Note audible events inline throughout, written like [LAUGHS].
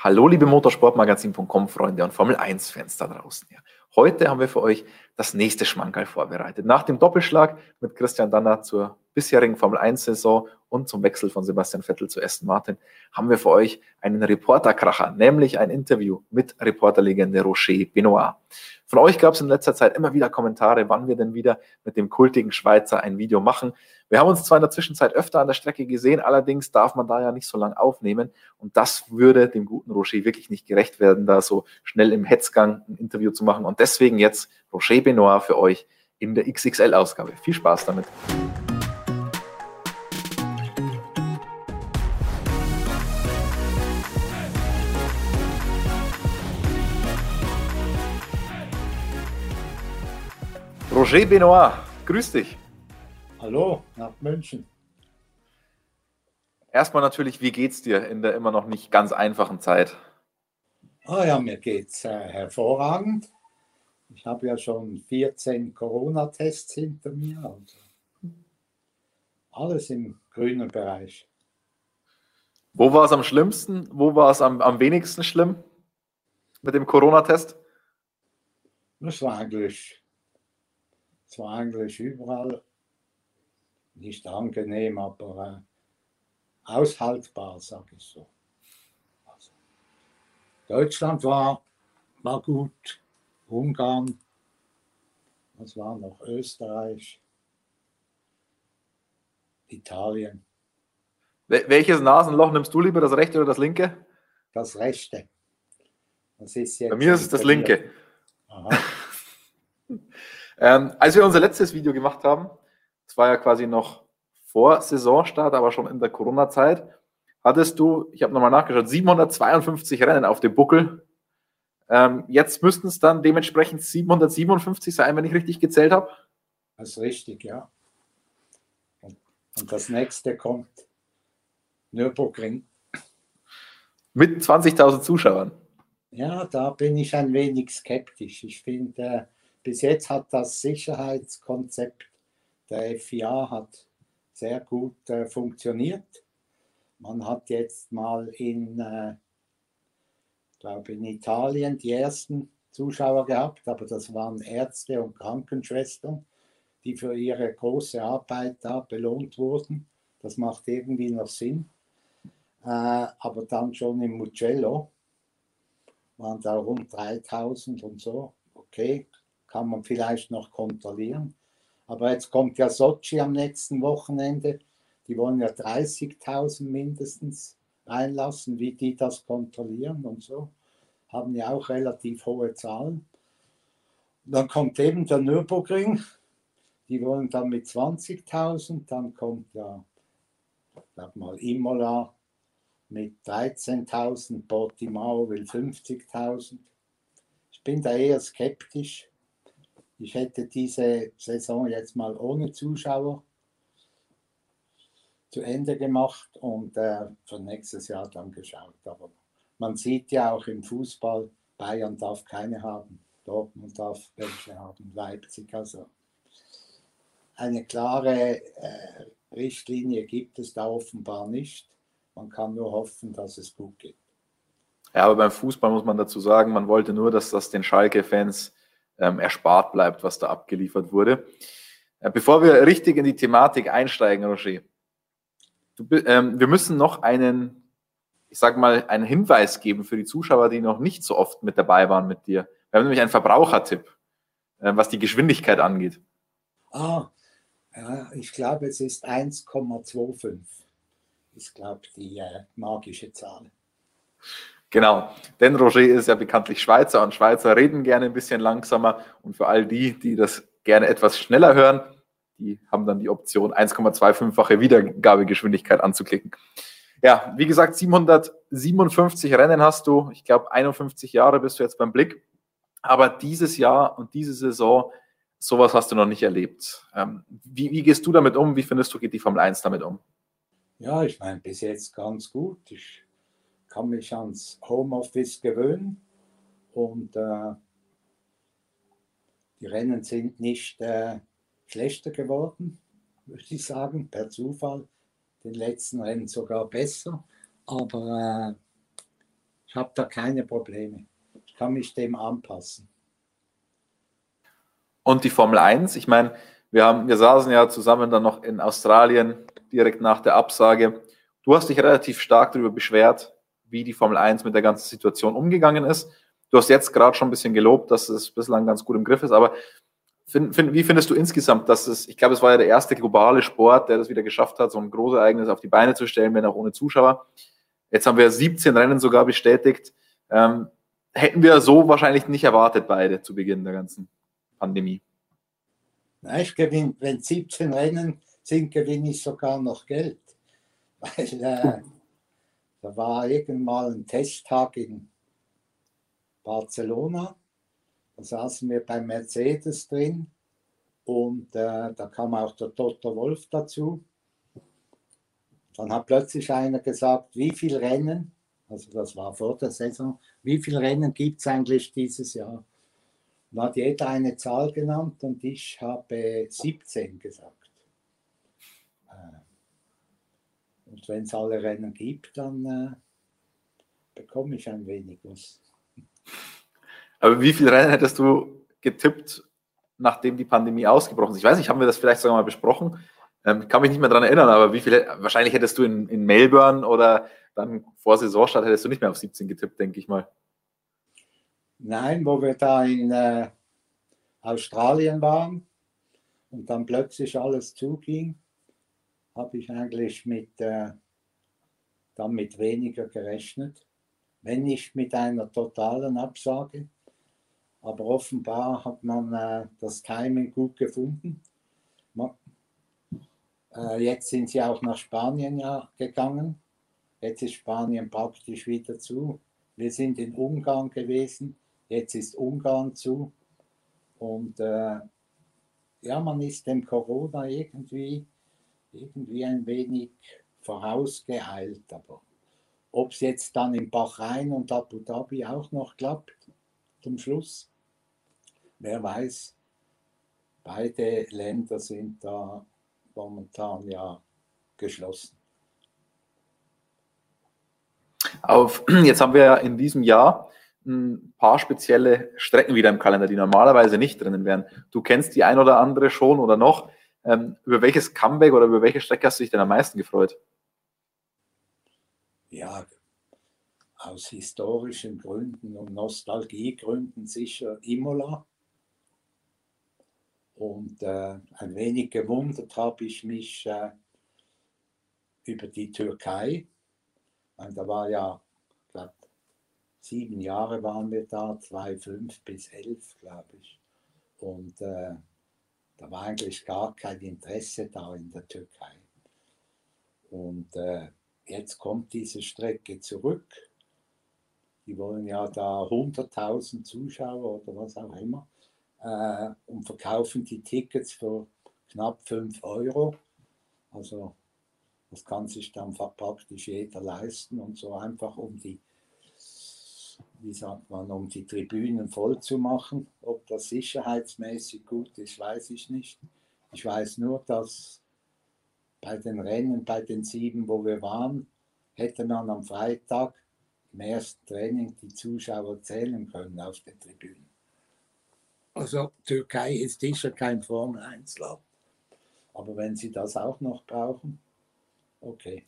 Hallo, liebe Motorsportmagazin.com Freunde und Formel 1 Fans da draußen. Heute haben wir für euch das nächste Schmankerl vorbereitet. Nach dem Doppelschlag mit Christian Danner zur bisherigen Formel 1 Saison und zum Wechsel von Sebastian Vettel zu Aston Martin haben wir für euch einen Reporterkracher, nämlich ein Interview mit Reporterlegende Rocher Benoit. Von euch gab es in letzter Zeit immer wieder Kommentare, wann wir denn wieder mit dem kultigen Schweizer ein Video machen. Wir haben uns zwar in der Zwischenzeit öfter an der Strecke gesehen, allerdings darf man da ja nicht so lange aufnehmen. Und das würde dem guten Rocher wirklich nicht gerecht werden, da so schnell im Hetzgang ein Interview zu machen. Und deswegen jetzt Rocher Benoit für euch in der XXL-Ausgabe. Viel Spaß damit. Roger Benoit, grüß dich. Hallo, nach München. Erstmal natürlich, wie geht's dir in der immer noch nicht ganz einfachen Zeit? Ah ja, mir geht's äh, hervorragend. Ich habe ja schon 14 Corona-Tests hinter mir. Also alles im grünen Bereich. Wo war es am schlimmsten? Wo war es am, am wenigsten schlimm mit dem Corona-Test? Das war eigentlich es war eigentlich überall nicht angenehm, aber äh, aushaltbar, sage ich so. Also, Deutschland war, war gut, Ungarn, was war noch, Österreich, Italien. Welches Nasenloch nimmst du lieber, das rechte oder das linke? Das rechte. Das ist Bei mir ist es das linke. [LAUGHS] Ähm, als wir unser letztes Video gemacht haben, das war ja quasi noch vor Saisonstart, aber schon in der Corona-Zeit, hattest du, ich habe nochmal nachgeschaut, 752 Rennen auf dem Buckel. Ähm, jetzt müssten es dann dementsprechend 757 sein, wenn ich richtig gezählt habe. Das ist richtig, ja. Und, und das nächste kommt Nürburgring. Mit 20.000 Zuschauern. Ja, da bin ich ein wenig skeptisch. Ich finde, bis jetzt hat das Sicherheitskonzept der FIA hat sehr gut äh, funktioniert. Man hat jetzt mal in, äh, glaube in Italien die ersten Zuschauer gehabt, aber das waren Ärzte und Krankenschwestern, die für ihre große Arbeit da belohnt wurden. Das macht irgendwie noch Sinn. Äh, aber dann schon im Mugello waren da rund 3000 und so. Okay, kann man vielleicht noch kontrollieren. Aber jetzt kommt ja Sochi am nächsten Wochenende. Die wollen ja 30.000 mindestens reinlassen, wie die das kontrollieren und so. Haben ja auch relativ hohe Zahlen. Dann kommt eben der Nürburgring. Die wollen dann mit 20.000. Dann kommt ja, glaube mal, Imola mit 13.000. Portimao will 50.000. Ich bin da eher skeptisch ich hätte diese Saison jetzt mal ohne Zuschauer zu Ende gemacht und äh, für nächstes Jahr dann geschaut. Aber man sieht ja auch im Fußball, Bayern darf keine haben, Dortmund darf welche haben, Leipzig. Also eine klare äh, Richtlinie gibt es da offenbar nicht. Man kann nur hoffen, dass es gut geht. Ja, aber beim Fußball muss man dazu sagen, man wollte nur, dass das den Schalke-Fans ähm, erspart bleibt, was da abgeliefert wurde. Äh, bevor wir richtig in die Thematik einsteigen, Roger, du, ähm, wir müssen noch einen, ich sag mal, einen Hinweis geben für die Zuschauer, die noch nicht so oft mit dabei waren mit dir. Wir haben nämlich einen Verbrauchertipp, äh, was die Geschwindigkeit angeht. Ah, ja, ich glaube, es ist 1,25. Ich glaube, die äh, magische Zahl. Genau, denn Roger ist ja bekanntlich Schweizer und Schweizer reden gerne ein bisschen langsamer. Und für all die, die das gerne etwas schneller hören, die haben dann die Option, 1,25-fache Wiedergabegeschwindigkeit anzuklicken. Ja, wie gesagt, 757 Rennen hast du. Ich glaube, 51 Jahre bist du jetzt beim Blick. Aber dieses Jahr und diese Saison, sowas hast du noch nicht erlebt. Ähm, wie, wie, gehst du damit um? Wie findest du, geht die Formel 1 damit um? Ja, ich meine, bis jetzt ganz gut. Ich kann mich ans Homeoffice gewöhnen und äh, die Rennen sind nicht äh, schlechter geworden, [LAUGHS] würde ich sagen, per Zufall. Den letzten Rennen sogar besser. Aber Ich habe da keine Probleme. Ich kann mich dem anpassen. Und die Formel 1, ich meine, wir, wir saßen ja zusammen dann noch in Australien direkt nach der Absage. Du hast dich relativ stark darüber beschwert, wie die Formel 1 mit der ganzen Situation umgegangen ist. Du hast jetzt gerade schon ein bisschen gelobt, dass es bislang ganz gut im Griff ist, aber find, find, wie findest du insgesamt, dass es, ich glaube, es war ja der erste globale Sport, der das wieder geschafft hat, so ein großes Ereignis auf die Beine zu stellen, wenn auch ohne Zuschauer. Jetzt haben wir 17 Rennen sogar bestätigt. Ähm, hätten wir so wahrscheinlich nicht erwartet, beide zu Beginn der ganzen Pandemie. Na, ich gewinne, wenn 17 Rennen sind, gewinne ich sogar noch Geld. [LAUGHS] Weil äh, da war irgendwann mal ein Testtag in Barcelona. Da saßen wir bei Mercedes drin und äh, da kam auch der Toto Wolf dazu. Dann hat plötzlich einer gesagt, wie viele Rennen, also das war vor der Saison, wie viele Rennen gibt es eigentlich dieses Jahr? Dann hat jeder eine Zahl genannt und ich habe 17 gesagt. Äh, und wenn es alle Rennen gibt, dann äh, bekomme ich ein wenig was. Aber wie viele Rennen hättest du getippt, nachdem die Pandemie ausgebrochen ist? Ich weiß nicht, haben wir das vielleicht sogar mal besprochen? Ähm, kann mich nicht mehr daran erinnern, aber wie viele, wahrscheinlich hättest du in, in Melbourne oder dann vor Saisonstart hättest du nicht mehr auf 17 getippt, denke ich mal. Nein, wo wir da in äh, Australien waren und dann plötzlich alles zuging, habe ich eigentlich mit, äh, dann mit weniger gerechnet, wenn nicht mit einer totalen Absage. Aber offenbar hat man äh, das Timing gut gefunden. Man, äh, jetzt sind sie auch nach Spanien ja gegangen. Jetzt ist Spanien praktisch wieder zu. Wir sind in Ungarn gewesen. Jetzt ist Ungarn zu. Und äh, ja, man ist dem Corona irgendwie, irgendwie ein wenig vorausgeeilt. Aber ob es jetzt dann in Bahrain und Abu Dhabi auch noch klappt, zum Schluss, wer weiß. Beide Länder sind da momentan ja geschlossen. Auf, [CLEARS THROAT] jetzt haben wir ja in diesem Jahr ein paar spezielle Strecken wieder im Kalender, die normalerweise nicht drinnen wären. Du kennst die ein oder andere schon oder noch. Ähm, über welches Comeback oder über welche Strecke hast du dich denn am meisten gefreut? Ja, aus historischen Gründen und Nostalgiegründen sicher Imola. Und äh, ein wenig gewundert habe ich mich äh, über die Türkei. Und da war ja, glaube sieben Jahre waren wir da, zwei, fünf bis elf, glaube ich. Und äh, da war eigentlich gar kein Interesse da in der Türkei. Und äh, jetzt kommt diese Strecke zurück. Die wollen ja da 100.000 Zuschauer oder was auch immer äh, und verkaufen die Tickets für knapp 5 Euro. Also das kann sich dann praktisch jeder leisten und so einfach um die, wie sagt man, um die Tribünen voll zu machen. Ob das sicherheitsmäßig gut ist, weiß ich nicht. Ich weiß nur, dass bei den Rennen, bei den sieben, wo wir waren, hätte man am Freitag ersten Training die Zuschauer zählen können auf den Tribünen. Also Türkei ist sicher kein Formel 1 Land. Aber wenn Sie das auch noch brauchen, okay.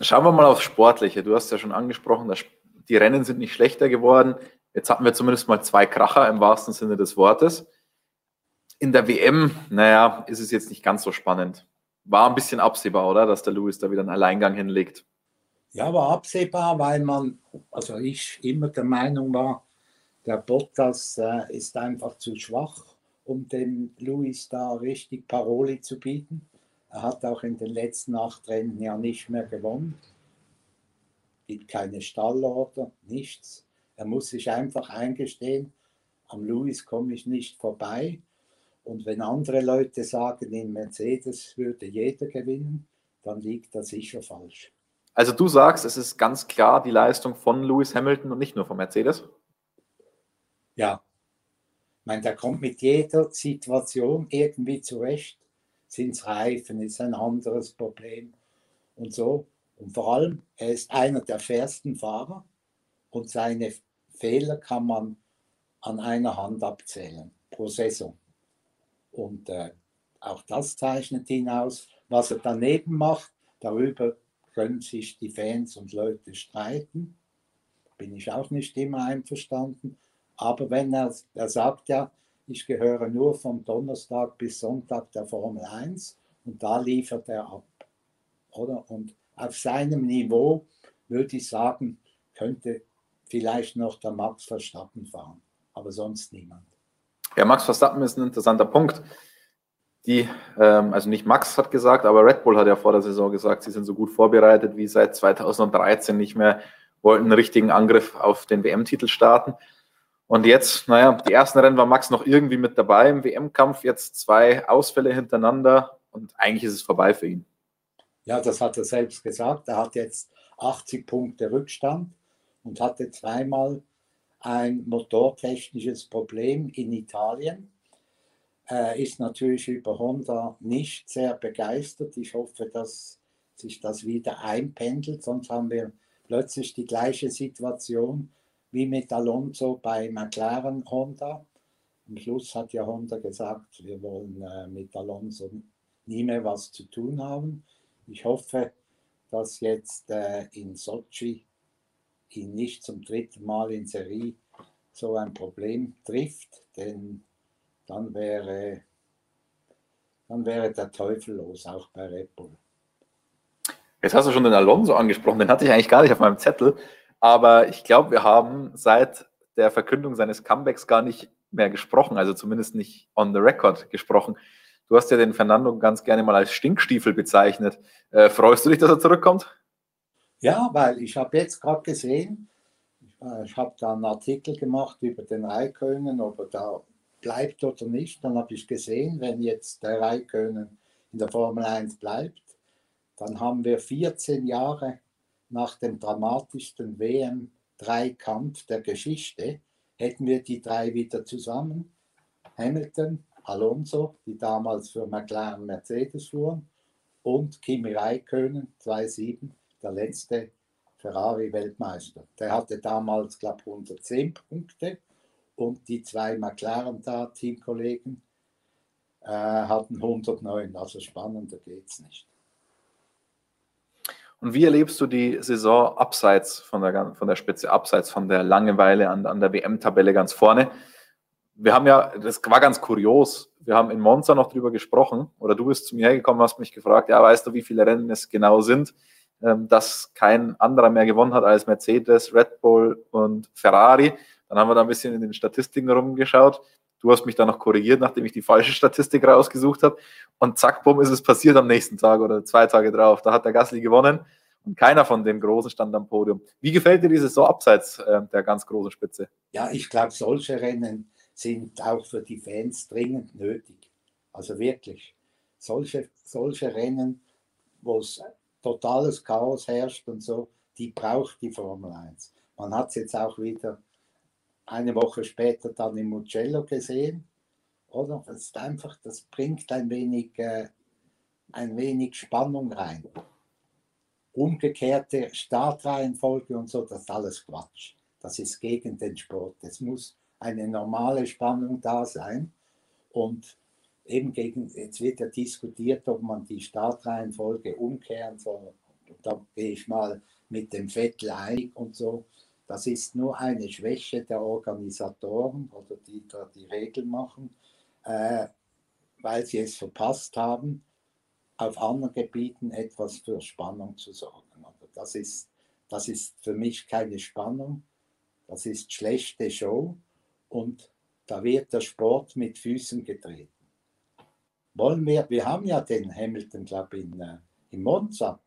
Schauen wir mal aufs Sportliche. Du hast ja schon angesprochen, die Rennen sind nicht schlechter geworden. Jetzt hatten wir zumindest mal zwei Kracher im wahrsten Sinne des Wortes. In der WM, naja, ist es jetzt nicht ganz so spannend. War ein bisschen absehbar, oder? Dass der Lewis da wieder einen Alleingang hinlegt. Ja, war absehbar, weil man, also ich immer der Meinung war, der Bottas äh, ist einfach zu schwach, um dem Lewis da richtig Paroli zu bieten. Er hat auch in den letzten acht Rennen ja nicht mehr gewonnen. Gibt keine Stallorder, nichts. Er muss sich einfach eingestehen, am Lewis komme ich nicht vorbei. Und wenn andere Leute sagen, in Mercedes würde jeder gewinnen, dann liegt das sicher falsch. Also du sagst, es ist ganz klar die Leistung von Lewis Hamilton und nicht nur von Mercedes? Ja. Ich meine, der kommt mit jeder Situation irgendwie zurecht sind es Reifen, ist ein anderes Problem und so. Und vor allem, er ist einer der fairsten Fahrer und seine Fehler kann man an einer Hand abzählen pro Saison. Und äh, auch das zeichnet ihn aus. Was er daneben macht, darüber können sich die Fans und Leute streiten. Bin ich auch nicht immer einverstanden. Aber wenn er, er sagt ja, ich gehöre nur vom Donnerstag bis Sonntag der Formel 1 und da liefert er ab. Oder? Und auf seinem Niveau würde ich sagen, könnte vielleicht noch der Max Verstappen fahren, aber sonst niemand. Ja, Max Verstappen ist ein interessanter Punkt. Die, ähm, also nicht Max hat gesagt, aber Red Bull hat ja vor der Saison gesagt, sie sind so gut vorbereitet wie seit 2013 nicht mehr, wollten einen richtigen Angriff auf den WM-Titel starten. Und jetzt, naja, die ersten Rennen war Max noch irgendwie mit dabei im WM-Kampf, jetzt zwei Ausfälle hintereinander und eigentlich ist es vorbei für ihn. Ja, das hat er selbst gesagt. Er hat jetzt 80 Punkte Rückstand und hatte zweimal ein motortechnisches Problem in Italien. Er ist natürlich über Honda nicht sehr begeistert. Ich hoffe, dass sich das wieder einpendelt, sonst haben wir plötzlich die gleiche Situation wie mit Alonso bei McLaren Honda. Am Schluss hat ja Honda gesagt, wir wollen äh, mit Alonso nie mehr was zu tun haben. Ich hoffe, dass jetzt äh, in Sochi ihn nicht zum dritten Mal in Serie so ein Problem trifft, denn dann wäre, dann wäre der Teufel los, auch bei Red Bull. Jetzt hast du schon den Alonso angesprochen, den hatte ich eigentlich gar nicht auf meinem Zettel. Aber ich glaube, wir haben seit der Verkündung seines Comebacks gar nicht mehr gesprochen, also zumindest nicht on the record gesprochen. Du hast ja den Fernando ganz gerne mal als Stinkstiefel bezeichnet. Äh, freust du dich, dass er zurückkommt? Ja, weil ich habe jetzt gerade gesehen, äh, ich habe da einen Artikel gemacht über den Raikönen, ob er da bleibt oder nicht. Dann habe ich gesehen, wenn jetzt der Raikönen in der Formel 1 bleibt, dann haben wir 14 Jahre nach dem dramatischsten WM-Dreikampf der Geschichte, hätten wir die drei wieder zusammen. Hamilton, Alonso, die damals für McLaren Mercedes fuhren, und Kimi Räikkönen, 2,7, der letzte Ferrari-Weltmeister. Der hatte damals, glaube ich, 110 Punkte und die zwei McLaren da, Teamkollegen, äh, hatten 109. Also spannender geht es nicht. Und wie erlebst du die Saison abseits von der, von der Spitze, abseits von der Langeweile an, an der WM-Tabelle ganz vorne? Wir haben ja, das war ganz kurios, wir haben in Monza noch drüber gesprochen, oder du bist zu mir hergekommen, hast mich gefragt, ja, weißt du, wie viele Rennen es genau sind, ähm, dass kein anderer mehr gewonnen hat als Mercedes, Red Bull und Ferrari. Dann haben wir da ein bisschen in den Statistiken rumgeschaut. Du hast mich dann noch korrigiert, nachdem ich die falsche Statistik rausgesucht habe. Und zack, bumm, ist es passiert am nächsten Tag oder zwei Tage drauf. Da hat der Gasly gewonnen und keiner von den Großen stand am Podium. Wie gefällt dir dieses so abseits äh, der ganz großen Spitze? Ja, ich glaube, solche Rennen sind auch für die Fans dringend nötig. Also wirklich. Solche, solche Rennen, wo es totales Chaos herrscht und so, die braucht die Formel 1. Man hat es jetzt auch wieder eine Woche später dann im Mugello gesehen. Oder? Das ist einfach, das bringt ein wenig, äh, ein wenig Spannung rein. Umgekehrte Startreihenfolge und so, das ist alles Quatsch. Das ist gegen den Sport. Es muss eine normale Spannung da sein. Und eben gegen, jetzt wird ja diskutiert, ob man die Startreihenfolge umkehren soll. Da gehe ich mal mit dem Vettel einig und so. Das ist nur eine Schwäche der Organisatoren oder die da die Regeln machen, äh, weil sie es verpasst haben, auf anderen Gebieten etwas für Spannung zu sorgen. Aber das ist, das ist für mich keine Spannung, das ist schlechte Show und da wird der Sport mit Füßen getreten. Wollen wir, wir haben ja den Hamilton Club in, äh, in Monza,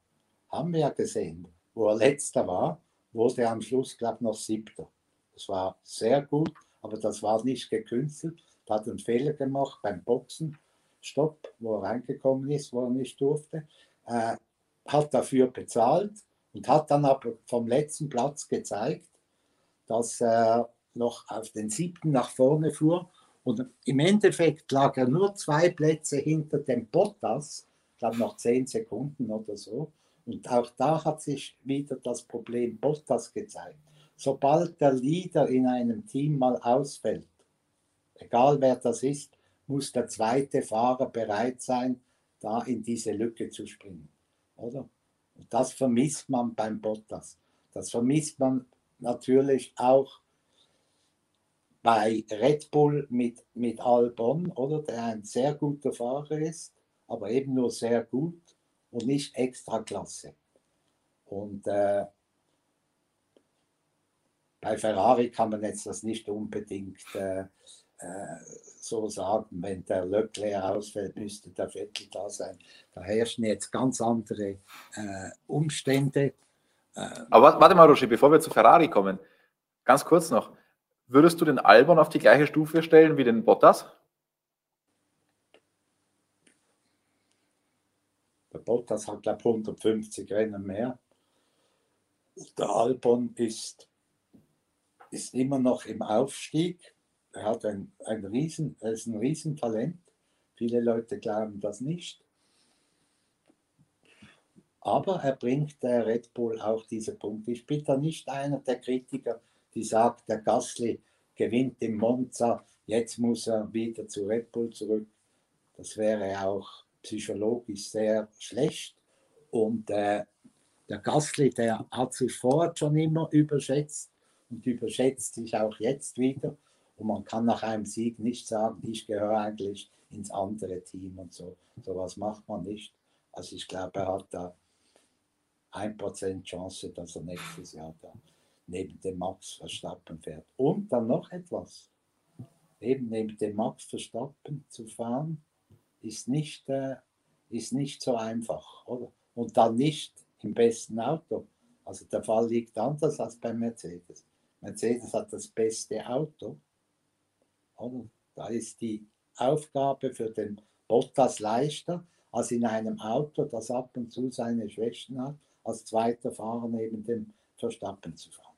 haben wir ja gesehen, wo er letzter war wurde am Schluss, glaube ich, noch siebter. Das war sehr gut, aber das war nicht gekünstelt. Er hat einen Fehler gemacht beim Boxen. Stopp, wo er reingekommen ist, wo er nicht durfte. Äh, hat dafür bezahlt und hat dann aber vom letzten Platz gezeigt, dass er noch auf den siebten nach vorne fuhr. Und im Endeffekt lag er nur zwei Plätze hinter dem Bottas, ich glaube noch zehn Sekunden oder so. Und auch da hat sich wieder das Problem Bottas gezeigt. Sobald der Leader in einem Team mal ausfällt, egal wer das ist, muss der zweite Fahrer bereit sein, da in diese Lücke zu springen. Oder? Und das vermisst man beim Bottas. Das vermisst man natürlich auch bei Red Bull mit, mit Albon, oder der ein sehr guter Fahrer ist, aber eben nur sehr gut und nicht extra Klasse. Und äh, bei Ferrari kann man jetzt das nicht unbedingt äh, äh, so sagen, wenn der Leclerc ausfällt, müsste der Vettel da sein. Da herrschen jetzt ganz andere äh, Umstände. Äh, Aber warte mal, Roger, bevor wir zu Ferrari kommen, ganz kurz noch. Würdest du den Albon auf die gleiche Stufe stellen wie den Bottas? Bottas hat, glaube ich, 150 Rennen mehr. Der Albon ist, ist immer noch im Aufstieg er hat ein, ein Riesen, er ist ein Riesentalent. Viele Leute glauben das nicht. Aber er bringt der Red Bull auch diese Punkte. Ich bin da nicht einer der Kritiker, die sagt, der Gasly gewinnt im Monza, jetzt muss er wieder zu Red Bull zurück. Das wäre auch psychologisch sehr schlecht. Und äh, der Gasly, der hat sich vorher schon immer überschätzt und überschätzt sich auch jetzt wieder. Und man kann nach einem Sieg nicht sagen, ich gehöre eigentlich ins andere Team und so. So was macht man nicht. Also ich glaube, er hat da ein Prozent Chance, dass er nächstes Jahr da neben dem Max Verstappen fährt. Und dann noch etwas. Eben neben dem Max Verstappen zu fahren, ist nicht, äh, ist nicht so einfach. Oder? Und dann nicht im besten Auto. Also der Fall liegt anders als bei Mercedes. Mercedes hat das beste Auto, da ist die Aufgabe für den Bottas leichter, als in einem Auto, das ab und zu seine Schwächen hat, als zweiter Fahrer neben dem Verstappen zu fahren.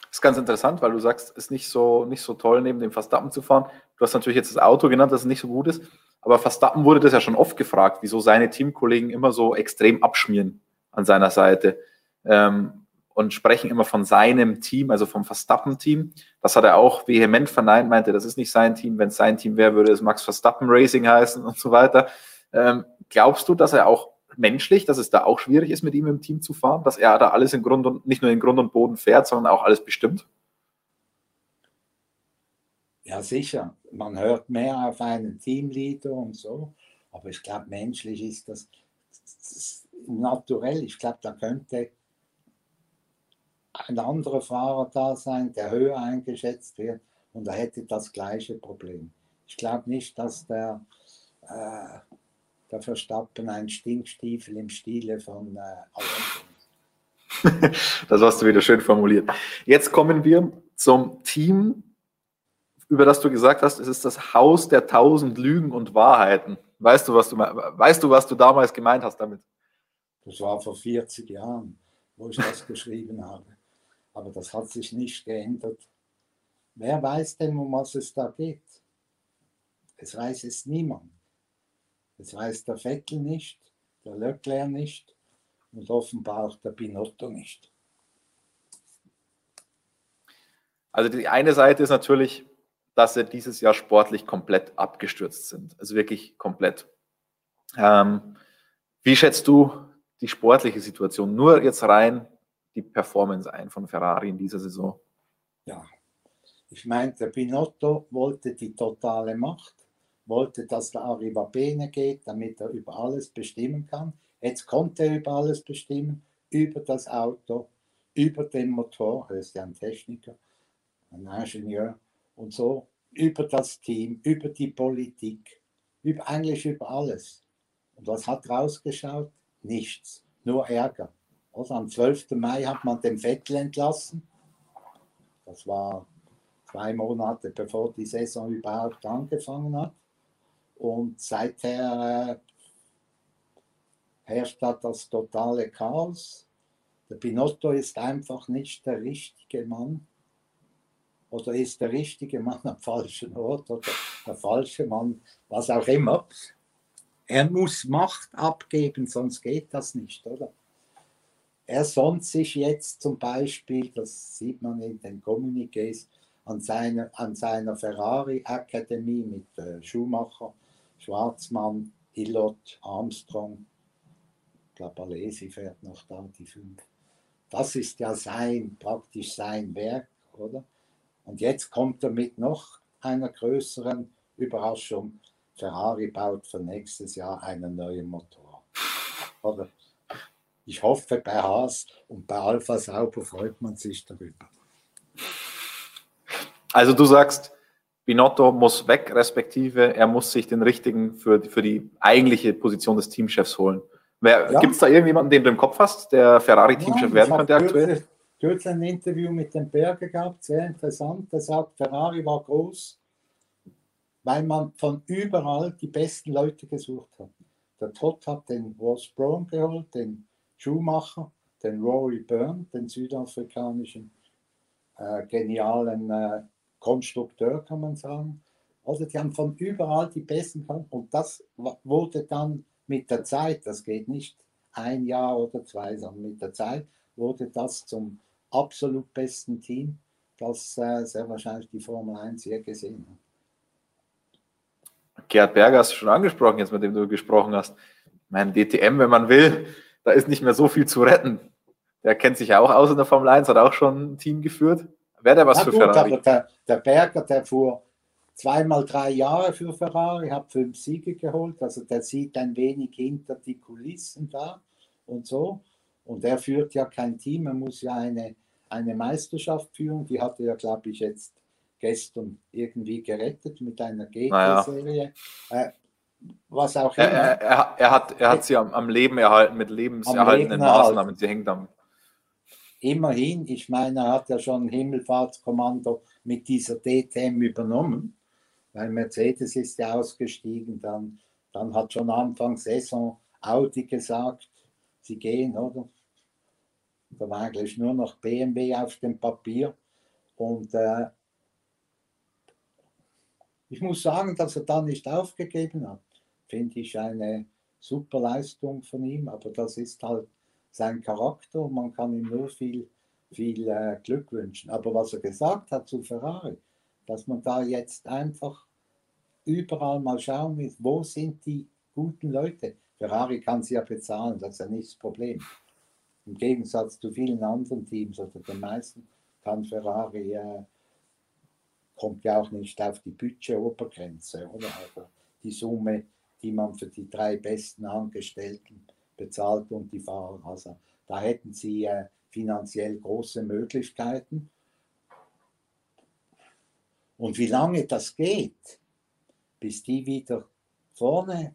Das ist ganz interessant, weil du sagst, es ist nicht so, nicht so toll, neben dem Verstappen zu fahren. Du hast natürlich jetzt das Auto genannt, das nicht so gut ist. Aber Verstappen wurde das ja schon oft gefragt, wieso seine Teamkollegen immer so extrem abschmieren an seiner Seite. Ähm, und sprechen immer von seinem Team, also vom Verstappen-Team. Das hat er auch vehement verneint, meinte, das ist nicht sein Team. Wenn es sein Team wäre, würde es Max Verstappen Racing heißen und so weiter. Ähm, glaubst du, dass er auch menschlich, dass es da auch schwierig ist, mit ihm im Team zu fahren, dass er da alles in Grund und nicht nur in Grund und Boden fährt, sondern auch alles bestimmt? Ja, sicher. Man hört mehr auf einen Teamleader und so, aber ich glaube, menschlich ist das, das naturell. Ich glaube, da könnte ein anderer Fahrer da sein, der höher eingeschätzt wird und er hätte das gleiche Problem. Ich glaube nicht, dass der, äh, der Verstappen ein Stinkstiefel im Stile von äh, [LAUGHS] Das hast du wieder schön formuliert. Jetzt kommen wir zum Team, über das du gesagt hast, es ist das Haus der tausend Lügen und Wahrheiten. Weißt du, was du, weißt du, was du damals gemeint hast damit? Das war vor 40 Jahren, wo ich das [LAUGHS] geschrieben habe. Aber das hat sich nicht geändert. Wer weiß denn, um was es da geht? Es weiß es niemand. Es weiß der Vettel nicht, der Leclerc nicht und offenbar auch der Binotto nicht. Also die eine Seite ist natürlich, dass sie dieses Jahr sportlich komplett abgestürzt sind. Also wirklich komplett. Ähm, wie schätzt du die sportliche Situation? Nur jetzt rein die Performance ein von Ferrari in dieser Saison? Ja, ich meine, der Binotto wollte die totale Macht, wollte, dass der Arriva Bene geht, damit er über alles bestimmen kann. Jetzt konnte er über alles bestimmen, über das Auto, über den Motor, er ist ja ein Techniker, ein Ingenieur und so, über das Team, über die Politik, über, eigentlich über alles. Und was hat rausgeschaut? Nichts, nur Ärger. Also am 12. Mai hat man den Vettel entlassen. Das war zwei Monate bevor die Saison überhaupt angefangen hat. Und seither äh, herrscht da das totale Chaos. Der Pinotto ist einfach nicht der richtige Mann. Oder ist der richtige Mann am falschen Ort oder der falsche Mann, was auch immer. Er muss Macht abgeben, sonst geht das nicht, oder? Er sonst sich jetzt zum Beispiel, das sieht man in den Kommuniqués, an seiner, an seiner Ferrari-Akademie mit äh, Schumacher, Schwarzmann, Illot, Armstrong, ich glaube, Alesi fährt noch da, die fünf. Das ist ja sein, praktisch sein Werk, oder? Und jetzt kommt er mit noch einer größeren Überraschung. Ferrari baut für nächstes Jahr einen neuen Motor. Oder? Ich hoffe, bei Haas und bei Alpha Sauber freut man sich darüber. Also du sagst, Binotto muss weg, respektive er muss sich den richtigen für, für die eigentliche Position des Teamchefs holen. Ja. Gibt es da irgendjemanden, den du im Kopf hast, der Ferrari-Teamchef werden könnte aktuell? Kürzlich ein Interview mit dem Berger gehabt, sehr interessant. Er sagt, Ferrari war groß, weil man von überall die besten Leute gesucht hat. Der Todd hat den Ross Brown geholt, den Schumacher, den Rory Byrne, den südafrikanischen äh, genialen äh, Konstrukteur, kann man sagen. Also die haben von überall die besten und das wurde dann mit der Zeit, das geht nicht ein Jahr oder zwei, sondern mit der Zeit wurde das zum absolut besten Team, das äh, sehr wahrscheinlich die Formel 1 hier gesehen hat. Gerhard Berger hast du schon angesprochen, jetzt mit dem du gesprochen hast. Mein DTM, wenn man will, da ist nicht mehr so viel zu retten. Der kennt sich ja auch aus in der Formel 1, hat auch schon ein Team geführt. Wäre der was Na für gut, Ferrari? Aber der, der Berger, der fuhr zweimal drei Jahre für Ferrari, hat fünf Siege geholt. Also der sieht ein wenig hinter die Kulissen da und so. Und er führt ja kein Team, er muss ja eine, eine Meisterschaft führen. Die hat er ja, glaube ich, jetzt gestern irgendwie gerettet mit einer GT-Serie. Naja. Äh, was auch immer. Er, er, er, hat, er hat sie am, am Leben erhalten mit lebenserhaltenden Maßnahmen. Sie hängt am. Immerhin, ich meine, er hat ja schon Himmelfahrtskommando mit dieser DTM übernommen, weil Mercedes ist ja ausgestiegen. Dann, dann hat schon Anfang Saison Audi gesagt, sie gehen, oder? Da war eigentlich nur noch BMW auf dem Papier. Und äh, ich muss sagen, dass er da nicht aufgegeben hat. Finde ich eine super Leistung von ihm, aber das ist halt sein Charakter. Man kann ihm nur viel, viel äh, Glück wünschen. Aber was er gesagt hat zu Ferrari, dass man da jetzt einfach überall mal schauen muss, wo sind die guten Leute. Ferrari kann sie ja bezahlen, das ist ja nicht das Problem. Im Gegensatz zu vielen anderen Teams oder den meisten kann Ferrari äh, kommt ja auch nicht auf die Budgetobergrenze, oder? Also die Summe, die man für die drei besten Angestellten bezahlt und die Fahrer. Also da hätten sie äh, finanziell große Möglichkeiten. Und wie lange das geht, bis die wieder vorne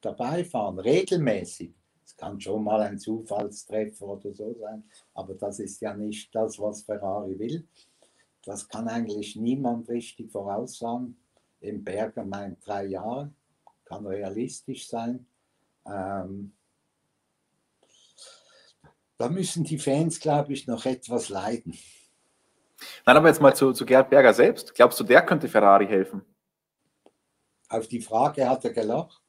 dabei fahren, regelmäßig. Kann schon mal ein Zufallstreffer oder so sein, aber das ist ja nicht das, was Ferrari will. Das kann eigentlich niemand richtig voraussagen. Im Berger meint drei Jahre, kann realistisch sein. Ähm, da müssen die Fans, glaube ich, noch etwas leiden. Nein, aber jetzt mal zu, zu Gerhard Berger selbst. Glaubst du, der könnte Ferrari helfen? Auf die Frage hat er gelacht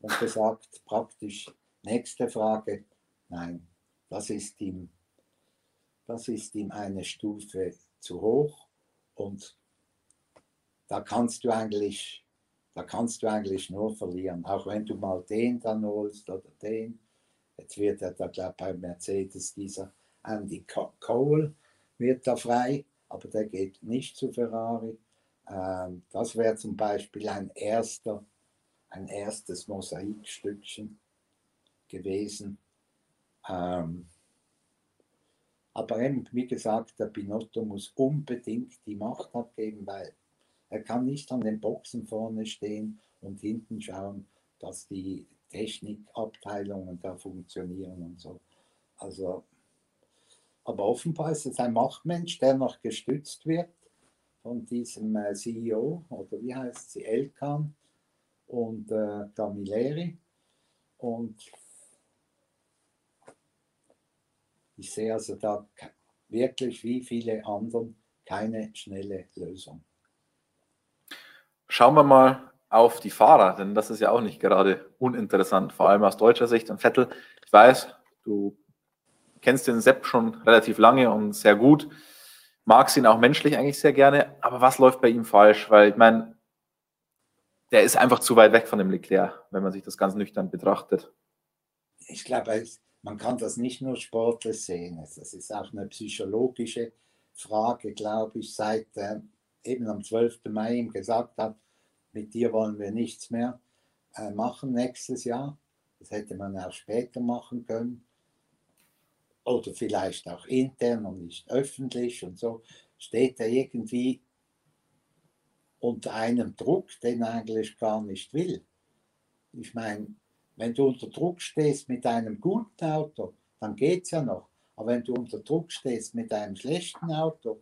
und gesagt, praktisch, nächste Frage, nein, das ist ihm, das ist ihm eine Stufe zu hoch und da kannst du eigentlich, da kannst du eigentlich nur verlieren, auch wenn du mal den dann holst oder den. Jetzt wird er da, glaube ich, bei Mercedes dieser Andy Cole wird da frei, aber der geht nicht zu Ferrari. Ähm, das wäre zum Beispiel ein erster, ein erstes Mosaikstückchen gewesen. Ähm, aber eben, wie gesagt, der Binotto muss unbedingt die Macht abgeben, weil er kann nicht an den Boxen vorne stehen und hinten schauen, dass die Technikabteilungen da funktionieren und so. Also, aber offenbar ist es ein Machtmensch, der noch gestützt wird von diesem äh, CEO oder wie heißt sie, Elkan und äh, Camilleri. Und ich sehe also da wirklich wie viele anderen keine schnelle Lösung. Schauen wir mal auf die Fahrer, denn das ist ja auch nicht gerade uninteressant, vor allem aus deutscher Sicht. Und Vettel, ich weiß, du kennst den Sepp schon relativ lange und sehr gut, magst ihn auch menschlich eigentlich sehr gerne, aber was läuft bei ihm falsch? Weil ich meine, der ist einfach zu weit weg von dem Leclerc, wenn man sich das ganz nüchtern betrachtet. Ich glaube, man kann das nicht nur sportlich sehen. Das ist auch eine psychologische Frage, glaube ich, seit äh, eben am 12. Mai ihm gesagt hat, mit dir wollen wir nichts mehr äh, machen nächstes Jahr. Das hätte man auch später machen können. Oder vielleicht auch intern und nicht öffentlich und so. Steht er irgendwie unter einem Druck, den er eigentlich gar nicht will. Ich meine, wenn du unter Druck stehst mit einem guten Auto, dann geht es ja noch. Aber wenn du unter Druck stehst mit einem schlechten Auto,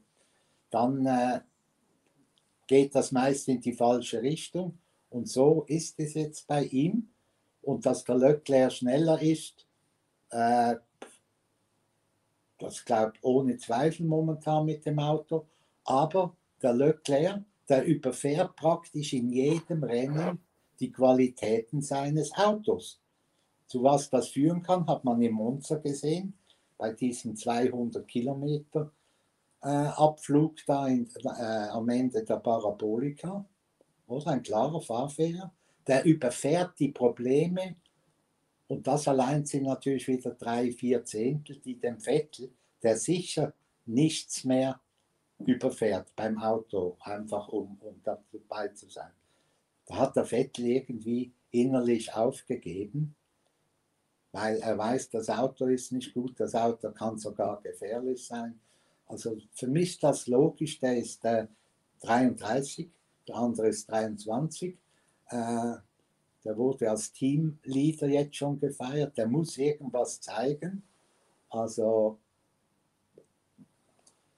dann äh, geht das meist in die falsche Richtung. Und so ist es jetzt bei ihm. Und dass der Leclerc schneller ist, äh, das glaubt ohne Zweifel momentan mit dem Auto. Aber der Leclerc, der überfährt praktisch in jedem Rennen die Qualitäten seines Autos. Zu was das führen kann, hat man im Monza gesehen, bei diesem 200 Kilometer äh, Abflug da in, äh, am Ende der Parabolika, oder ein klarer Fahrfehler, der überfährt die Probleme und das allein sind natürlich wieder drei, vier Zehntel, die dem Vettel, der sicher nichts mehr überfährt beim Auto, einfach um, um dabei zu sein. Da hat der Vettel irgendwie innerlich aufgegeben, weil er weiß, das Auto ist nicht gut, das Auto kann sogar gefährlich sein also für mich das logisch, der ist äh, 33, der andere ist 23. Äh, der wurde als Teamleader jetzt schon gefeiert, der muss irgendwas zeigen. Also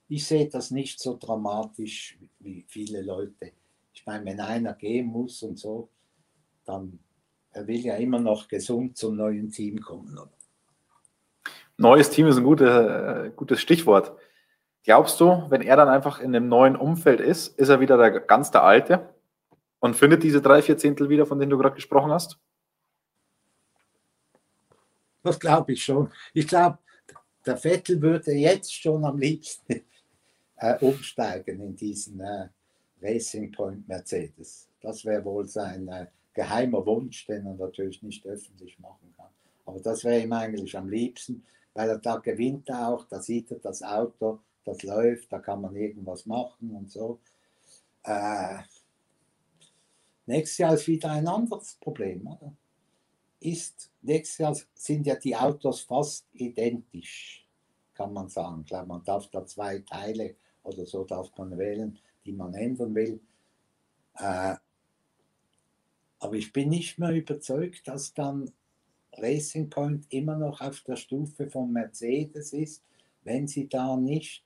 ich sehe das nicht so dramatisch wie viele Leute. Meine, wenn einer gehen muss und so, dann er will ja immer noch gesund zum neuen Team kommen. Neues Team ist ein gute, äh, gutes Stichwort. Glaubst du, wenn er dann einfach in einem neuen Umfeld ist, ist er wieder der, ganz der Alte und findet diese drei, vier Zehntel wieder, von denen du gerade gesprochen hast? Das glaube ich schon. Ich glaube, der Vettel würde jetzt schon am liebsten äh, umsteigen in diesen äh, Racing Point Mercedes. Das wäre wohl sein äh, geheimer Wunsch, den er natürlich nicht öffentlich machen kann. Aber das wäre ihm eigentlich am liebsten, weil er da gewinnt auch, da sieht er das Auto, das läuft, da kann man irgendwas machen und so. Äh, nächstes Jahr ist wieder ein anderes Problem. Oder? Ist, nächstes Jahr sind ja die Autos fast identisch, kann man sagen. Klar, man darf da zwei Teile oder so darf man wählen, die man ändern will. Äh, aber ich bin nicht mehr überzeugt, dass dann Racing Point immer noch auf der Stufe von Mercedes ist, wenn sie da nicht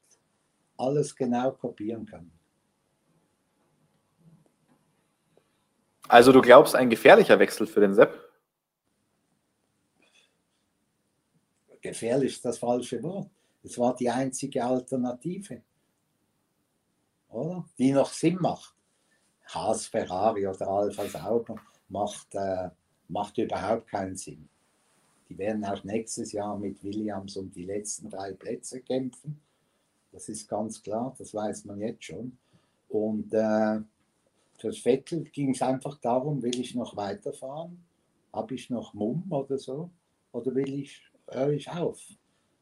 alles genau kopieren kann. Also du glaubst, ein gefährlicher Wechsel für den Sepp? Gefährlich ist das falsche Wort. Es war die einzige Alternative, oder? die noch Sinn macht. Haas, Ferrari oder Alfa Sauber macht, äh, macht überhaupt keinen Sinn. Die werden auch nächstes Jahr mit Williams um die letzten drei Plätze kämpfen. Das ist ganz klar, das weiß man jetzt schon. Und äh, für Vettel ging es einfach darum, will ich noch weiterfahren? Habe ich noch Mumm oder so? Oder will ich, höre ich auf?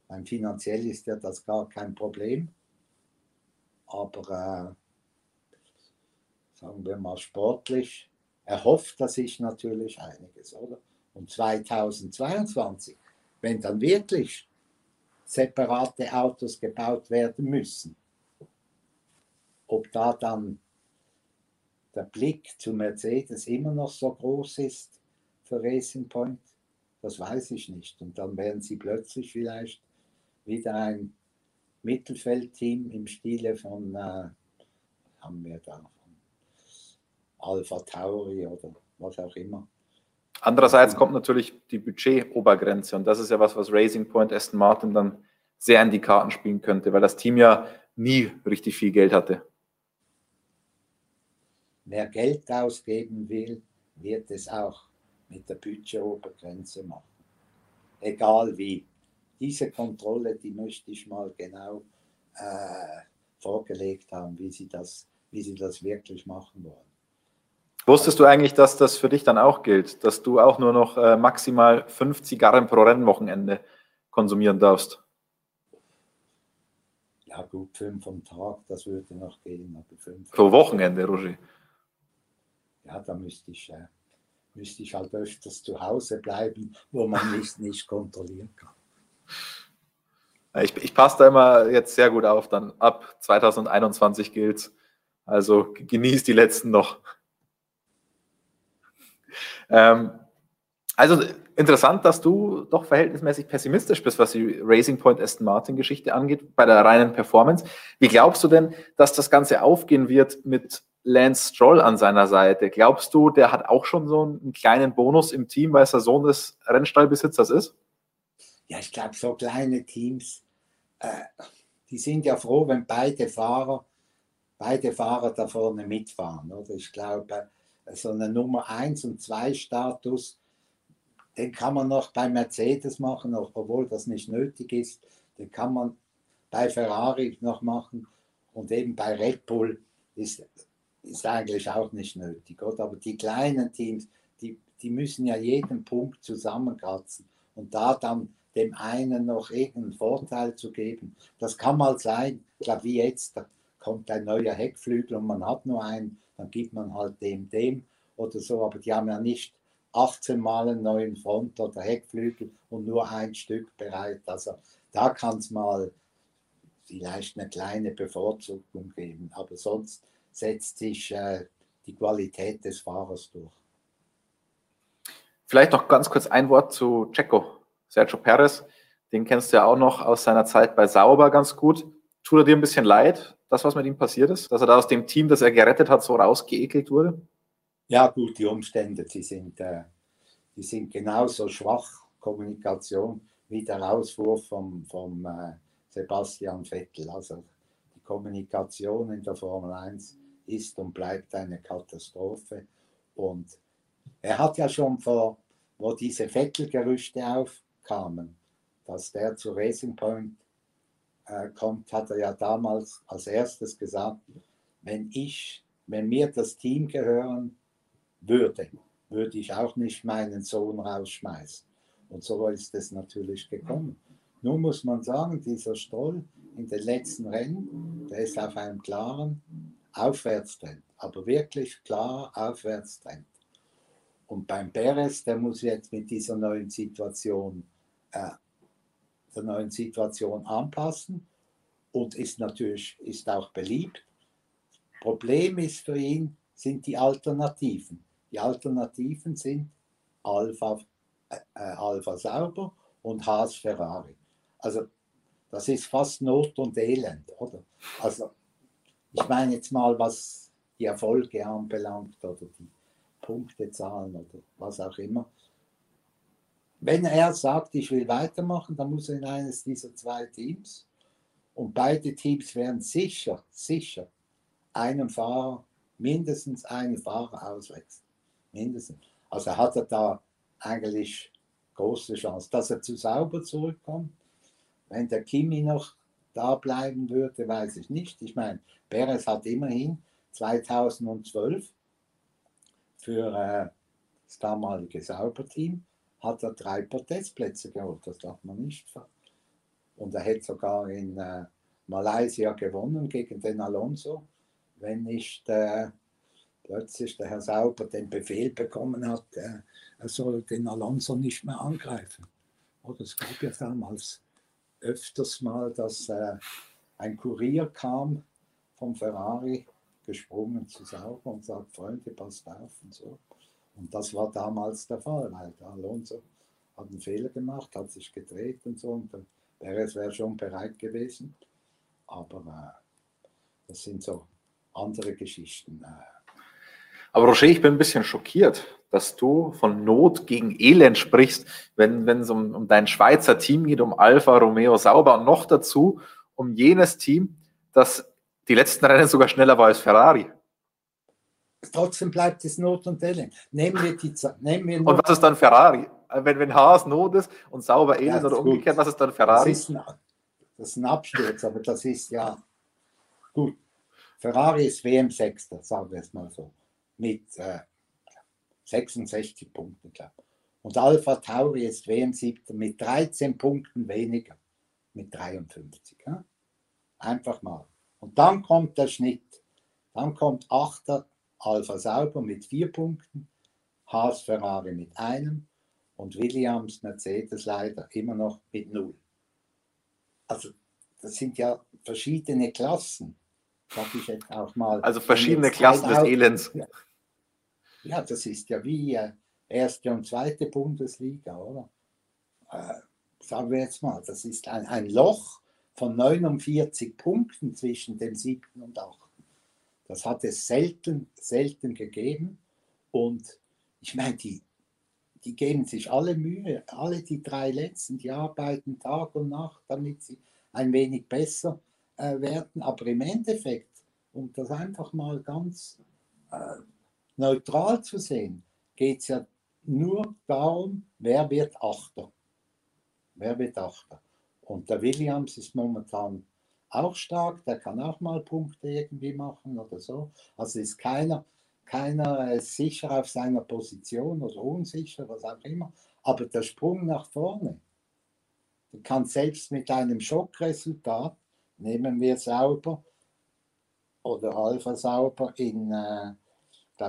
Weil finanziell ist ja das gar kein Problem. Aber äh, sagen wir mal sportlich, erhofft er sich natürlich einiges, oder? Und 2022, wenn dann wirklich separate Autos gebaut werden müssen. Ob da dann der Blick zu Mercedes immer noch so groß ist für Racing Point, das weiß ich nicht. Und dann werden sie plötzlich vielleicht wieder ein Mittelfeldteam im Stile von, äh, haben wir da, von Alpha Tauri oder was auch immer. Andererseits kommt natürlich die Budget-Obergrenze und das ist ja was, was Racing Point Aston Martin dann sehr in die Karten spielen könnte, weil das Team ja nie richtig viel Geld hatte. wer Geld ausgeben will, wird es auch mit der Budgetobergrenze machen. Egal wie. Diese Kontrolle, die möchte ich mal genau äh, vorgelegt haben, wie sie, das, wie sie das wirklich machen wollen. Wusstest du eigentlich, dass das für dich dann auch gilt, dass du auch nur noch äh, maximal fünf Zigarren pro Rennwochenende konsumieren darfst? Ja gut, fünf am Tag, das würde noch gehen, aber fünf. Pro Wochenende, Roger? Ja, da müsste ich, äh, müsste ich halt öfters zu Hause bleiben, wo man mich nicht kontrollieren kann. Ich, ich passe da immer jetzt sehr gut auf, dann ab 2021 gilt Also genießt die letzten noch. Ähm, also interessant, dass du doch verhältnismäßig pessimistisch bist, was die Racing Point Aston Martin Geschichte angeht, bei der reinen Performance. Wie glaubst du denn, dass das Ganze aufgehen wird mit Lance Stroll an seiner Seite? Glaubst du, der hat auch schon so einen kleinen Bonus im Team, weil es der Sohn des Rennstallbesitzers ist? Ja, ich glaube, so kleine Teams, äh, die sind ja froh, wenn beide Fahrer, beide Fahrer da vorne mitfahren. Oder ich glaube, so eine Nummer 1 und 2 Status, den kann man noch bei Mercedes machen, obwohl das nicht nötig ist. Den kann man bei Ferrari noch machen und eben bei Red Bull ist, ist eigentlich auch nicht nötig. Oder? Aber die kleinen Teams, die, die müssen ja jeden Punkt zusammenkratzen und da dann dem einen noch irgendeinen Vorteil zu geben, das kann mal sein. Ich glaube, wie jetzt, da kommt ein neuer Heckflügel und man hat nur einen, dann gibt man halt dem, dem oder so, aber die haben ja nicht 18 Mal einen neuen Front- oder Heckflügel und nur ein Stück bereit. Also da kann es mal vielleicht eine kleine Bevorzugung geben, aber sonst setzt sich äh, die Qualität des Fahrers durch. Vielleicht noch ganz kurz ein Wort zu Checo, Sergio Perez. Den kennst du ja auch noch aus seiner Zeit bei Sauber ganz gut. Tut er dir ein bisschen leid, das, was mit ihm passiert ist? Dass er da aus dem Team, das er gerettet hat, so rausgeekelt wurde? Ja, gut, die Umstände, die sind, äh, die sind genauso schwach, Kommunikation, wie der Auswurf vom, vom äh, Sebastian Vettel. Also die Kommunikation in der Formel 1 ist und bleibt eine Katastrophe. Und er hat ja schon vor, wo diese Vettel-Gerüchte aufkamen, dass der zu Racing Point äh, kommt, hat er ja damals als erstes gesagt, wenn ich, wenn mir das Team gehören würde, würde ich auch nicht meinen Sohn rausschmeißen. Und so ist es natürlich gekommen. Nun muss man sagen, dieser Stroll in den letzten Rennen, der ist auf einem klaren Aufwärtstrend, aber wirklich klar Aufwärtstrend. Und beim Perez, der muss jetzt mit dieser neuen Situation, äh, der neuen Situation anpassen und ist natürlich ist auch beliebt. Problem ist für ihn sind die Alternativen. Die Alternativen sind Alpha, äh, äh, Alpha Sauber und Haas Ferrari. Also das ist fast Not und Elend, oder? Also ich meine jetzt mal, was die Erfolge anbelangt oder die Punktezahlen oder was auch immer. Wenn er sagt, ich will weitermachen, dann muss er in eines dieser zwei Teams. Und beide Teams werden sicher, sicher einen Fahrer, mindestens einen Fahrer auswechseln mindestens. Also hat er da eigentlich große Chance, dass er zu sauber zurückkommt. Wenn der Kimi noch da bleiben würde, weiß ich nicht. Ich meine, Perez hat immerhin 2012 für äh, das damalige Sauberteam hat er drei Protestplätze geholt. Das darf man nicht. Und er hätte sogar in äh, Malaysia gewonnen gegen den Alonso, wenn nicht äh, plötzlich der Herr Sauber den Befehl bekommen hat, er soll den Alonso nicht mehr angreifen. Oder es gab ja damals öfters mal, dass äh, ein Kurier kam vom Ferrari gesprungen zu Sauber und sagt, Freunde, passt auf und so. Und das war damals der Fall, weil der Alonso hat einen Fehler gemacht, hat sich gedreht und so und Perez wäre schon bereit gewesen. Aber äh, das sind so andere Geschichten. Äh, aber Roger, ich bin ein bisschen schockiert, dass du von Not gegen Elend sprichst, wenn, wenn es um, um dein Schweizer Team geht, um Alfa Romeo Sauber und noch dazu um jenes Team, das die letzten Rennen sogar schneller war als Ferrari. trotzdem bleibt es Not und Elend. Nehmen wir die nehmen wir Und was ist dann Ferrari? Wenn, wenn Haas Not ist und sauber Elend ja, oder umgekehrt, gut. was ist dann Ferrari? Das ist, ein, das ist ein Absturz, aber das ist ja gut. Ferrari ist WM-Sechster, sagen wir es mal so, mit äh, 66 Punkten, glaube ich. Und Alpha Tauri ist WM-Siebter mit 13 Punkten weniger, mit 53. Ja? Einfach mal. Und dann kommt der Schnitt. Dann kommt Achter Alpha Sauber mit vier Punkten, Haas Ferrari mit einem und Williams Mercedes leider immer noch mit null. Also das sind ja verschiedene Klassen, sag ich jetzt auch mal. Also verschiedene Klassen des Elends. Ja, ja, das ist ja wie äh, erste und zweite Bundesliga, oder? Äh, sagen wir jetzt mal, das ist ein, ein Loch von 49 Punkten zwischen dem siebten und achten. Das hat es selten, selten gegeben. Und ich meine, die, die geben sich alle Mühe, alle die drei letzten, die arbeiten Tag und Nacht, damit sie ein wenig besser äh, werden. Aber im Endeffekt, um das einfach mal ganz äh, neutral zu sehen, geht es ja nur darum, wer wird Achter. Wer wird Achter? Und der Williams ist momentan auch stark, der kann auch mal Punkte irgendwie machen oder so. Also ist keiner, keiner äh, sicher auf seiner Position oder unsicher, was auch immer. Aber der Sprung nach vorne, du kannst selbst mit einem Schockresultat, nehmen wir sauber oder Alpha sauber in, äh,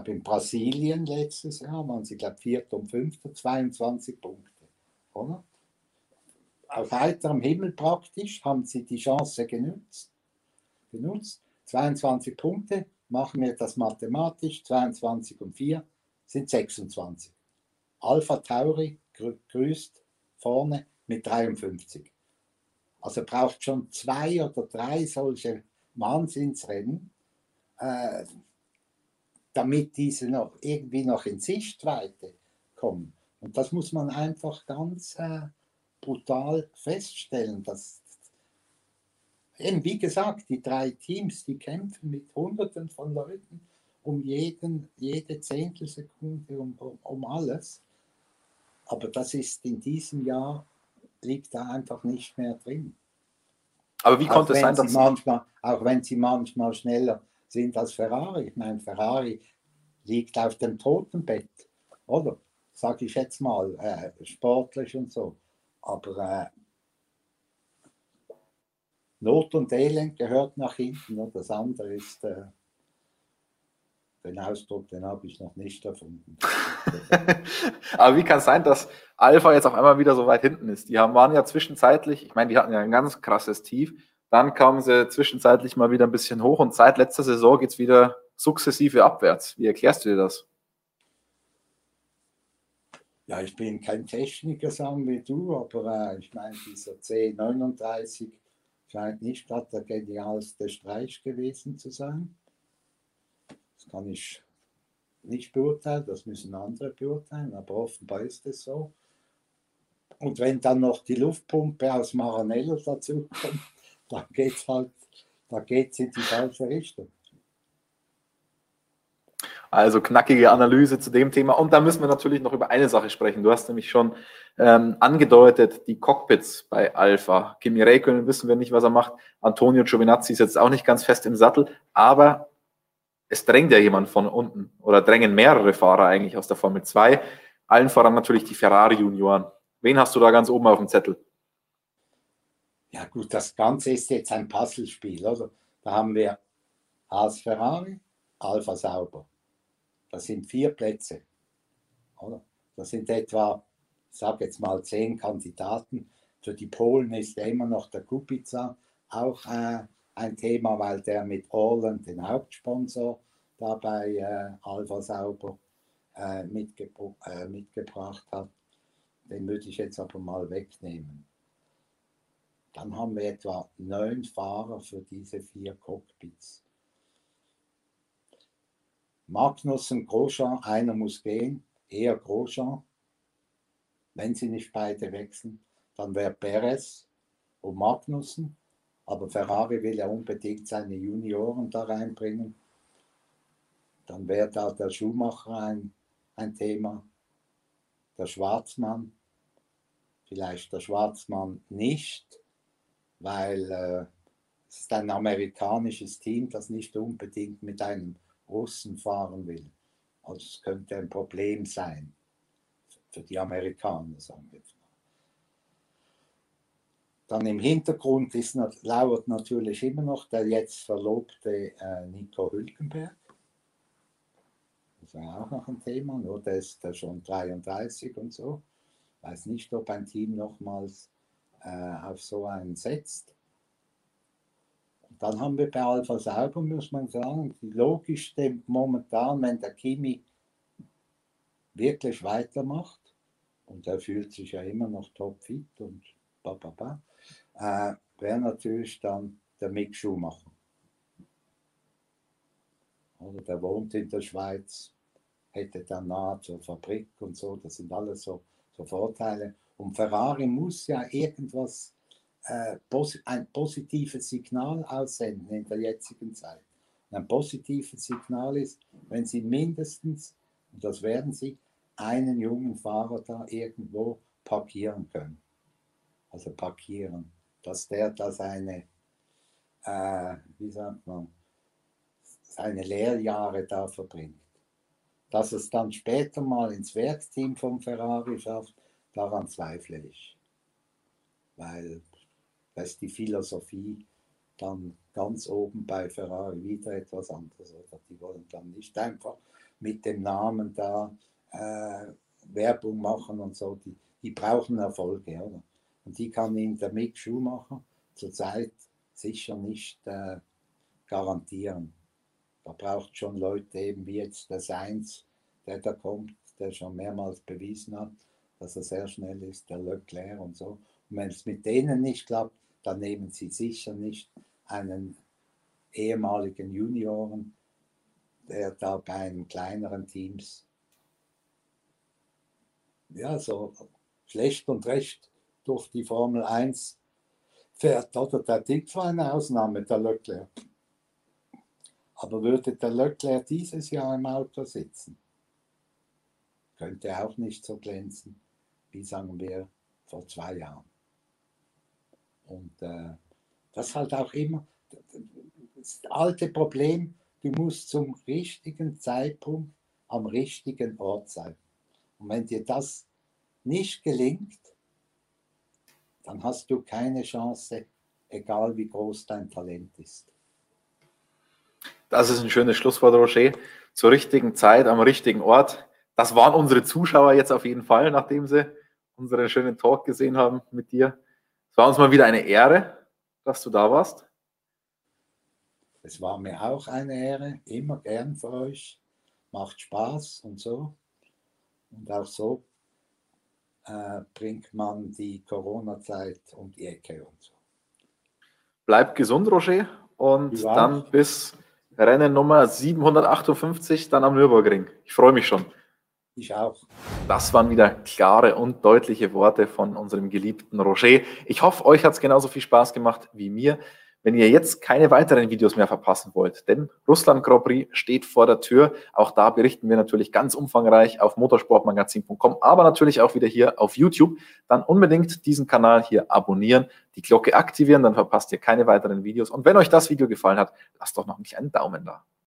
in Brasilien letztes Jahr waren sie, glaube Vierter und Fünfter, 22 Punkte, oder? Aus heiterem Himmel praktisch haben sie die Chance genutzt. genutzt. 22 Punkte, machen wir das mathematisch, 22 und 4 sind 26. Alpha Tauri grüßt vorne mit 53. Also braucht schon zwei oder drei solche Wahnsinnsrennen, äh, damit diese noch irgendwie noch in Sichtweite kommen. Und das muss man einfach ganz äh, brutal feststellen, dass eben wie gesagt, die drei Teams, die kämpfen mit Hunderten von Leuten um jeden, jede Zehntelsekunde, um, um, um alles. Aber das ist in diesem Jahr, liegt da einfach nicht mehr drin. Aber wie konnte es sein, dass. Manchmal, auch wenn sie manchmal schneller sind als Ferrari. Ich meine, Ferrari liegt auf dem Totenbett, oder? Sage ich jetzt mal, äh, sportlich und so. Aber äh, Not und Elend gehört nach hinten und das andere ist, äh, den Ausdruck, den habe ich noch nicht erfunden. [LAUGHS] Aber wie kann es sein, dass Alpha jetzt auf einmal wieder so weit hinten ist? Die haben, waren ja zwischenzeitlich, ich meine, die hatten ja ein ganz krasses Tief. Dann kamen sie zwischenzeitlich mal wieder ein bisschen hoch und seit letzter Saison geht es wieder sukzessive abwärts. Wie erklärst du dir das? Ja, ich bin kein Techniker, sagen wie du, aber äh, ich meine, dieser C39 scheint nicht gerade der genialste Streich gewesen zu sein. Das kann ich nicht beurteilen, das müssen andere beurteilen, aber offenbar ist es so. Und wenn dann noch die Luftpumpe aus Maranello dazu kommt, [LAUGHS] dann geht es halt, da geht es in die falsche Richtung. Also knackige Analyse zu dem Thema. Und da müssen wir natürlich noch über eine Sache sprechen. Du hast nämlich schon ähm, angedeutet, die Cockpits bei Alpha. Kimi Räikkönen wissen wir nicht, was er macht. Antonio Giovinazzi ist jetzt auch nicht ganz fest im Sattel. Aber es drängt ja jemand von unten oder drängen mehrere Fahrer eigentlich aus der Formel 2. Allen voran natürlich die Ferrari Junioren. Wen hast du da ganz oben auf dem Zettel? Ja gut, das Ganze ist jetzt ein Puzzlespiel. Also da haben wir Haas Ferrari, Alpha Sauber. Das sind vier Plätze. Oder? Das sind etwa, ich sage jetzt mal, zehn Kandidaten. Für die Polen ist ja immer noch der Kupica auch äh, ein Thema, weil der mit Orland den Hauptsponsor dabei äh, Alpha Sauber äh, mitgebr äh, mitgebracht hat. Den würde ich jetzt aber mal wegnehmen. Dann haben wir etwa neun Fahrer für diese vier Cockpits. Magnussen, Grosjean, einer muss gehen, eher Grosjean. Wenn sie nicht beide wechseln, dann wäre Perez und Magnussen. Aber Ferrari will ja unbedingt seine Junioren da reinbringen. Dann wäre da der Schuhmacher ein, ein Thema, der Schwarzmann, vielleicht der Schwarzmann nicht, weil äh, es ist ein amerikanisches Team, das nicht unbedingt mit einem Russen fahren will. Also es könnte ein Problem sein für die Amerikaner, sagen wir mal. Dann im Hintergrund ist, lauert natürlich immer noch der jetzt verlobte äh, Nico Hülkenberg. Das war auch noch ein Thema, nur der ist äh, schon 33 und so. Weiß nicht, ob ein Team nochmals äh, auf so einen setzt. Dann haben wir bei Alpha Sauber, muss man sagen, die logischste momentan, wenn der Kimi wirklich weitermacht, und er fühlt sich ja immer noch topfit und ba, ba, ba äh, wäre natürlich dann der Mick Schumacher. Oder der wohnt in der Schweiz, hätte dann nahe zur Fabrik und so, das sind alles so, so Vorteile. Und Ferrari muss ja irgendwas, äh, ein positives Signal aussenden in der jetzigen Zeit. Und ein positives Signal ist, wenn sie mindestens, und das werden sie, einen jungen Fahrer da irgendwo parkieren können. Also parkieren dass der da seine, äh, wie sagt man, seine Lehrjahre da verbringt. Dass es dann später mal ins Werksteam von Ferrari schafft, daran zweifle ich. Weil da ist die Philosophie dann ganz oben bei Ferrari wieder etwas anderes. Oder die wollen dann nicht einfach mit dem Namen da äh, Werbung machen und so. Die, die brauchen Erfolge, oder? Und die kann ihm der Mick Schumacher zurzeit sicher nicht äh, garantieren. Da braucht schon Leute eben wie jetzt der Seins, der da kommt, der schon mehrmals bewiesen hat, dass er sehr schnell ist, der Leclerc und so. Und wenn es mit denen nicht klappt, dann nehmen sie sicher nicht einen ehemaligen Junioren, der da bei einem kleineren Teams ja so schlecht und recht durch die Formel 1 fährt. Oder der Tick war eine Ausnahme, der Leclerc. Aber würde der Leclerc dieses Jahr im Auto sitzen, könnte auch nicht so glänzen, wie sagen wir vor zwei Jahren. Und äh, das halt auch immer das alte Problem, du musst zum richtigen Zeitpunkt am richtigen Ort sein. Und wenn dir das nicht gelingt, dann hast du keine Chance, egal wie groß dein Talent ist. Das ist ein schönes Schlusswort, Roger. Zur richtigen Zeit, am richtigen Ort. Das waren unsere Zuschauer jetzt auf jeden Fall, nachdem sie unseren schönen Talk gesehen haben mit dir. Es war uns mal wieder eine Ehre, dass du da warst. Es war mir auch eine Ehre, immer gern für euch. Macht Spaß und so. Und auch so äh, bringt man die Corona-Zeit um die Ecke und so. Bleibt gesund, Roger, und dann bis Rennen Nummer 758 dann am Nürburgring. Ich freue mich schon. Ich auch. Das waren wieder klare und deutliche Worte von unserem geliebten Roger. Ich hoffe, euch hat es genauso viel Spaß gemacht wie mir wenn ihr jetzt keine weiteren Videos mehr verpassen wollt, denn Russland Grand Prix steht vor der Tür. Auch da berichten wir natürlich ganz umfangreich auf motorsportmagazin.com, aber natürlich auch wieder hier auf YouTube. Dann unbedingt diesen Kanal hier abonnieren, die Glocke aktivieren, dann verpasst ihr keine weiteren Videos. Und wenn euch das Video gefallen hat, lasst doch noch nicht einen Daumen da.